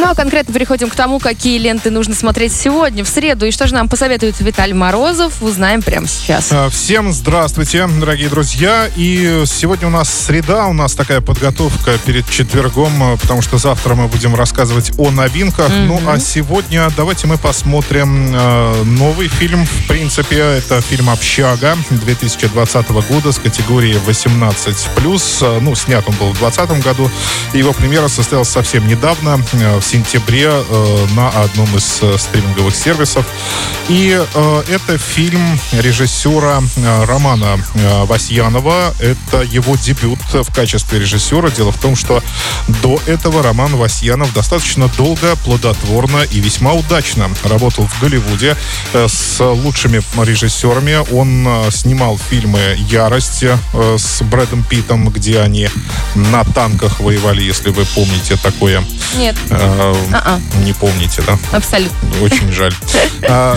Ну а конкретно переходим к тому, какие ленты нужно смотреть сегодня, в среду. И что же нам посоветует Виталий Морозов, узнаем прямо сейчас. А, всем здравствуйте, дорогие друзья. И сегодня у нас среда, у нас такая подготовка перед четвергом, а, потому что завтра мы будем рассказывать о новинках. Mm-hmm. Ну а сегодня давайте мы посмотрим э, новый фильм. В принципе, это фильм «Общага» 2020 года с категории 18+. Ну, снят он был в 2020 году. Его премьера состоялась совсем недавно, в сентябре э, на одном из э, стриминговых сервисов. И э, это фильм режиссера э, Романа э, Васьянова. Это его дебют в качестве режиссера. Дело в том, что до этого Роман Васьянов достаточно долго, плодотворно и весьма удачно работал в Голливуде э, с лучшими режиссерами. Он э, снимал фильмы «Ярость» э, с Брэдом Питом, где они на танках воевали, если вы помните такое. Нет. Э, а Не помните, да? Абсолютно. Очень жаль. А,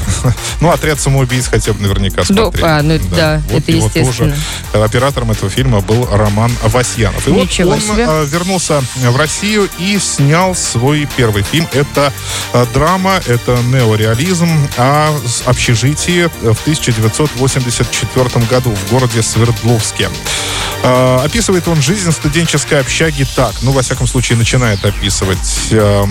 ну, «Отряд самоубийц» хотя бы наверняка смотрели. А, ну да, это естественно. Оператором этого фильма был Роман Васьянов. И вот он а, вернулся в Россию и снял свой первый фильм. Это драма, это неореализм о общежитии в 1984 году в городе Свердловске. Описывает он жизнь студенческой общаги так. Ну, во всяком случае, начинает описывать э,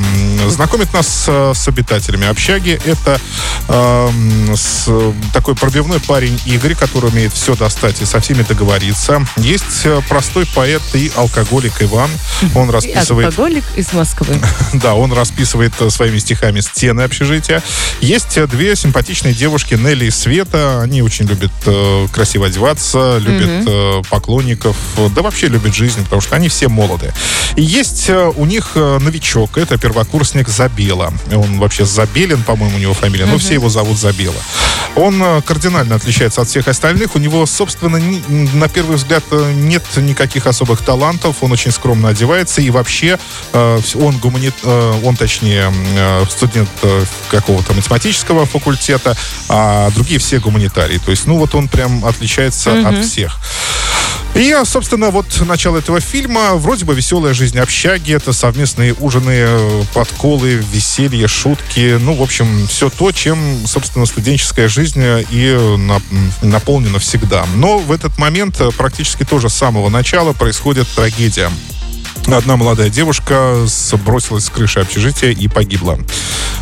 знакомит нас с, с обитателями общаги. Это э, с, такой пробивной парень Игорь, который умеет все достать и со всеми договориться. Есть э, простой поэт и алкоголик Иван. Он расписывает... И алкоголик из Москвы. Да, он расписывает э, своими стихами стены общежития. Есть э, две симпатичные девушки, Нелли и Света. Они очень любят э, красиво одеваться, любят э, поклонников, да вообще любят жизнь, потому что они все молоды. И есть э, у них новичок новичок. Это первокурсник Забела. Он вообще Забелин, по-моему, у него фамилия, но все его зовут Забела. Он э, кардинально отличается от всех остальных. У него, собственно, на первый взгляд э, нет никаких особых талантов. Он очень скромно одевается. И вообще э, он гуманит... Он, точнее, студент какого-то математического факультета, а другие все гуманитарии. То есть, ну вот он прям отличается uh-huh. от всех. И, собственно, вот начало этого фильма. Вроде бы веселая жизнь общаги. Это совместные ужины, подколы, веселье, шутки. Ну, в общем, все то, чем, собственно, студенческая жизнь и наполнена всегда. Но в этот момент практически тоже с самого начала происходит трагедия. Одна молодая девушка сбросилась с крыши общежития и погибла.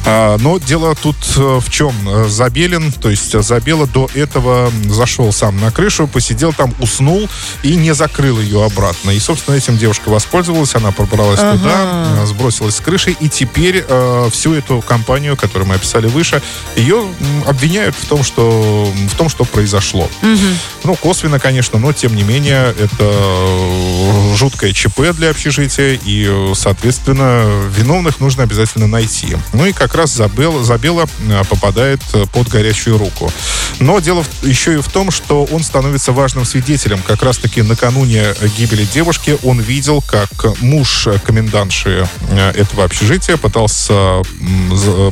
А, но дело тут э, в чем? Забелин, то есть Забела до этого зашел сам на крышу, посидел там, уснул и не закрыл ее обратно. И, собственно, этим девушка воспользовалась, она пробралась ага. туда, э, сбросилась с крыши, и теперь э, всю эту компанию, которую мы описали выше, ее обвиняют в том, что, в том, что произошло. Угу. Ну, косвенно, конечно, но, тем не менее, это жуткое ЧП для общежития, и, соответственно, виновных нужно обязательно найти. Ну и как раз Забела, Забела э, попадает под горячую руку. Но дело еще и в том, что он становится важным свидетелем. Как раз-таки накануне гибели девушки он видел, как муж комендантши э, этого общежития пытался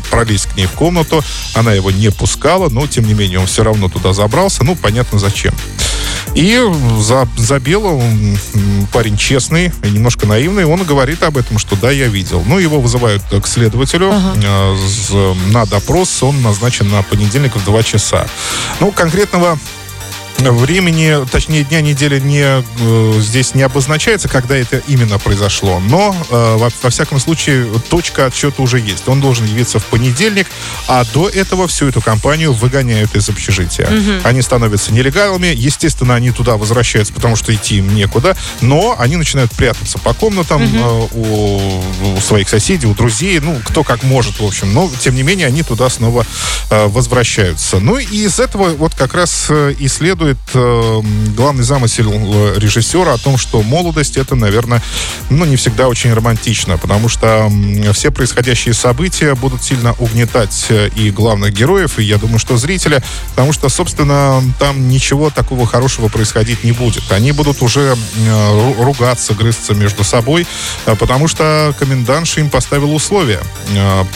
пролезть к ней в комнату. Она его не пускала, но, тем не менее, он все равно туда забрался. Ну, понятно, зачем. И за, за Бело парень честный и немножко наивный. Он говорит об этом, что да, я видел. Ну, его вызывают к следователю ага. э, на допрос. Он назначен на понедельник в 2 часа. Ну, конкретного времени, точнее дня недели не, э, здесь не обозначается, когда это именно произошло, но э, во, во всяком случае точка отсчета уже есть. Он должен явиться в понедельник, а до этого всю эту компанию выгоняют из общежития. Угу. Они становятся нелегалами, естественно, они туда возвращаются, потому что идти им некуда, но они начинают прятаться по комнатам угу. э, у, у своих соседей, у друзей, ну, кто как может, в общем, но, тем не менее, они туда снова э, возвращаются. Ну, и из этого вот как раз э, и следует рассказывает э, главный замысел э, режиссера о том, что молодость это, наверное, ну, не всегда очень романтично, потому что все происходящие события будут сильно угнетать э, и главных героев, и я думаю, что зрителя, потому что, собственно, там ничего такого хорошего происходить не будет. Они будут уже ругаться, грызться между собой, э, потому что комендантша им поставил условия.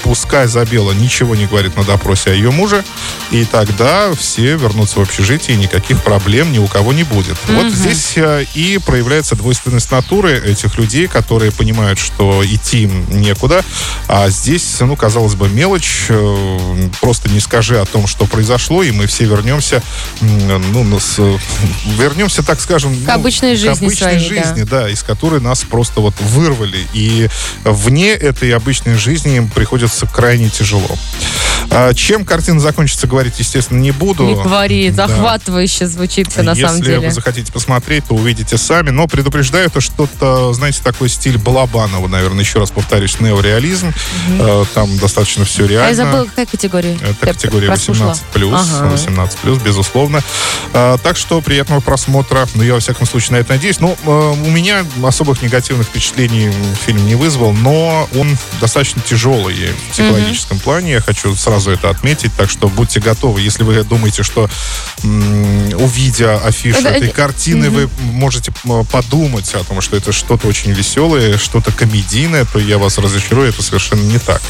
Пускай Забела ничего не говорит на допросе о ее муже, и тогда все вернутся в общежитие, и никаких проблем ни у кого не будет. Вот здесь э, и проявляется двойственность натуры этих людей, которые понимают, что идти им некуда, а здесь, ну, казалось бы, мелочь, э, просто не скажи о том, что произошло, и мы все вернемся, ну, нас, э, вернемся, так скажем, К ну, обычной жизни к обычной своей, да. жизни, да, из которой нас просто вот вырвали. И вне этой обычной жизни им приходится крайне тяжело. А Чем картина закончится, говорить, естественно, не буду. Не говори, Да. захватывающе звучит все на Если самом деле. вы захотите посмотреть, то увидите сами. Но предупреждаю, это что-то, знаете, такой стиль Балабанова, наверное, еще раз повторюсь, неореализм. Э, Там достаточно все реально. А я забыла, какая категория? Это Я категория прослушала. 18 плюс, Ага. 18 плюс, безусловно. А, так что приятного просмотра. Ну, я во всяком случае на это надеюсь. Ну, э, у меня особых негативных впечатлений фильм не вызвал, но он достаточно тяжелый в психологическом плане. Я хочу сразу это отметить. Так что будьте готовы. Если вы думаете, что м, увидя афишу Да, этой картины, вы можете подумать о том, что это что-то очень веселое, что-то комедийное, то я вас разочарую. Это совершенно не так.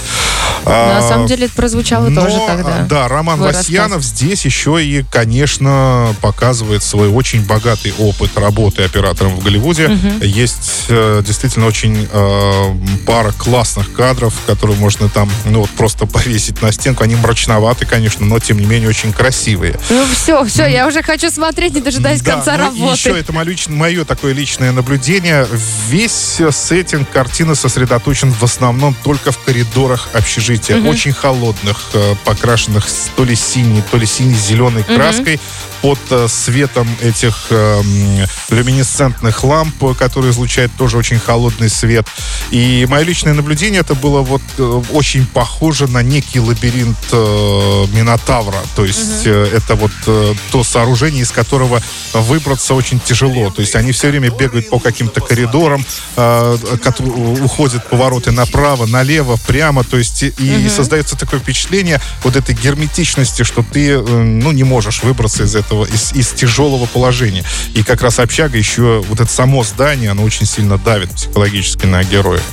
А, на самом деле это прозвучало но, тоже тогда. Да, Роман Васьянов здесь еще и, конечно, показывает свой очень богатый опыт работы оператором в Голливуде. Есть э, действительно очень э, пара классных кадров, которые можно там, ну вот просто повесить на стенку. Они мрачноваты, конечно, но тем не менее очень красивые. Ну все, все, я уже хочу смотреть, не дожидаясь Да, конца ну работы. еще это мое, мое такое личное наблюдение. Весь э, сеттинг картины сосредоточен в основном только в коридорах общежития. Очень холодных, э, покрашенных то ли синей, то ли сине-зеленой краской под э, светом этих э, люминесцентных ламп, которые излучают тоже очень холодный свет. И мое личное наблюдение это было вот э, очень похоже на некий лабиринт э, Минотавра. То есть э, это вот то сооружение, из которого выбраться очень тяжело. То есть они все время бегают по каким-то коридорам, э, уходят повороты направо, налево, прямо. То есть и, и создается такое впечатление вот этой герметичности, что ты э, ну, не можешь выбраться из этого, из, из тяжелого положения. И как раз общага еще, вот это само здание, оно очень сильно давит психологически на героев.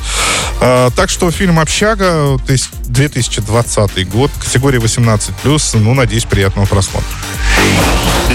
А, так что фильм «Общага», то есть 2020 год, категория 18+, ну, надеюсь, приятного просмотра.